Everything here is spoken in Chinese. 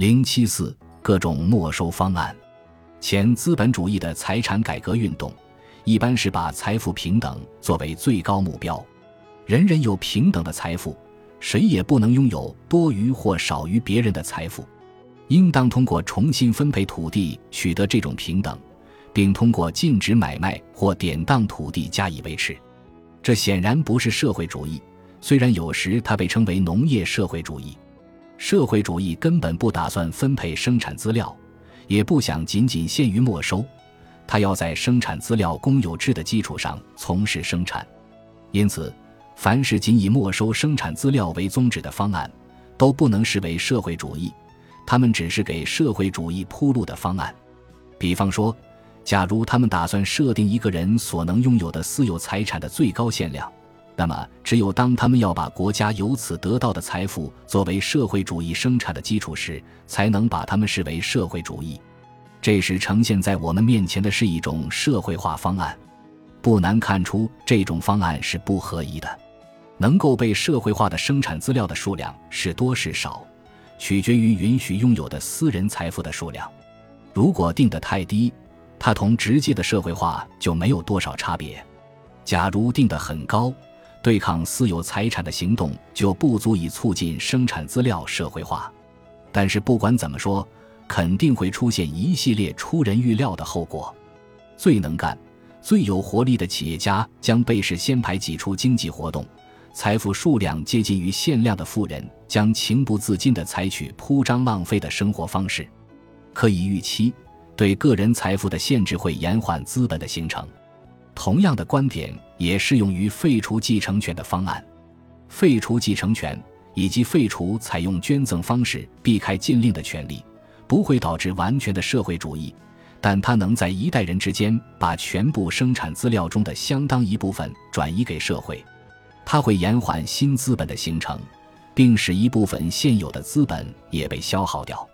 零七四各种没收方案。前资本主义的财产改革运动，一般是把财富平等作为最高目标，人人有平等的财富，谁也不能拥有多余或少于别人的财富，应当通过重新分配土地取得这种平等，并通过禁止买卖或典当土地加以维持。这显然不是社会主义，虽然有时它被称为农业社会主义。社会主义根本不打算分配生产资料。也不想仅仅限于没收，他要在生产资料公有制的基础上从事生产，因此，凡是仅以没收生产资料为宗旨的方案，都不能视为社会主义，他们只是给社会主义铺路的方案。比方说，假如他们打算设定一个人所能拥有的私有财产的最高限量，那么只有当他们要把国家由此得到的财富作为社会主义生产的基础时，才能把他们视为社会主义。这时呈现在我们面前的是一种社会化方案，不难看出这种方案是不合宜的。能够被社会化的生产资料的数量是多是少，取决于允许拥有的私人财富的数量。如果定得太低，它同直接的社会化就没有多少差别；假如定得很高，对抗私有财产的行动就不足以促进生产资料社会化，但是不管怎么说，肯定会出现一系列出人预料的后果。最能干、最有活力的企业家将被事先排挤出经济活动，财富数量接近于限量的富人将情不自禁地采取铺张浪费的生活方式。可以预期，对个人财富的限制会延缓资本的形成。同样的观点也适用于废除继承权的方案。废除继承权以及废除采用捐赠方式避开禁令的权利，不会导致完全的社会主义，但它能在一代人之间把全部生产资料中的相当一部分转移给社会。它会延缓新资本的形成，并使一部分现有的资本也被消耗掉。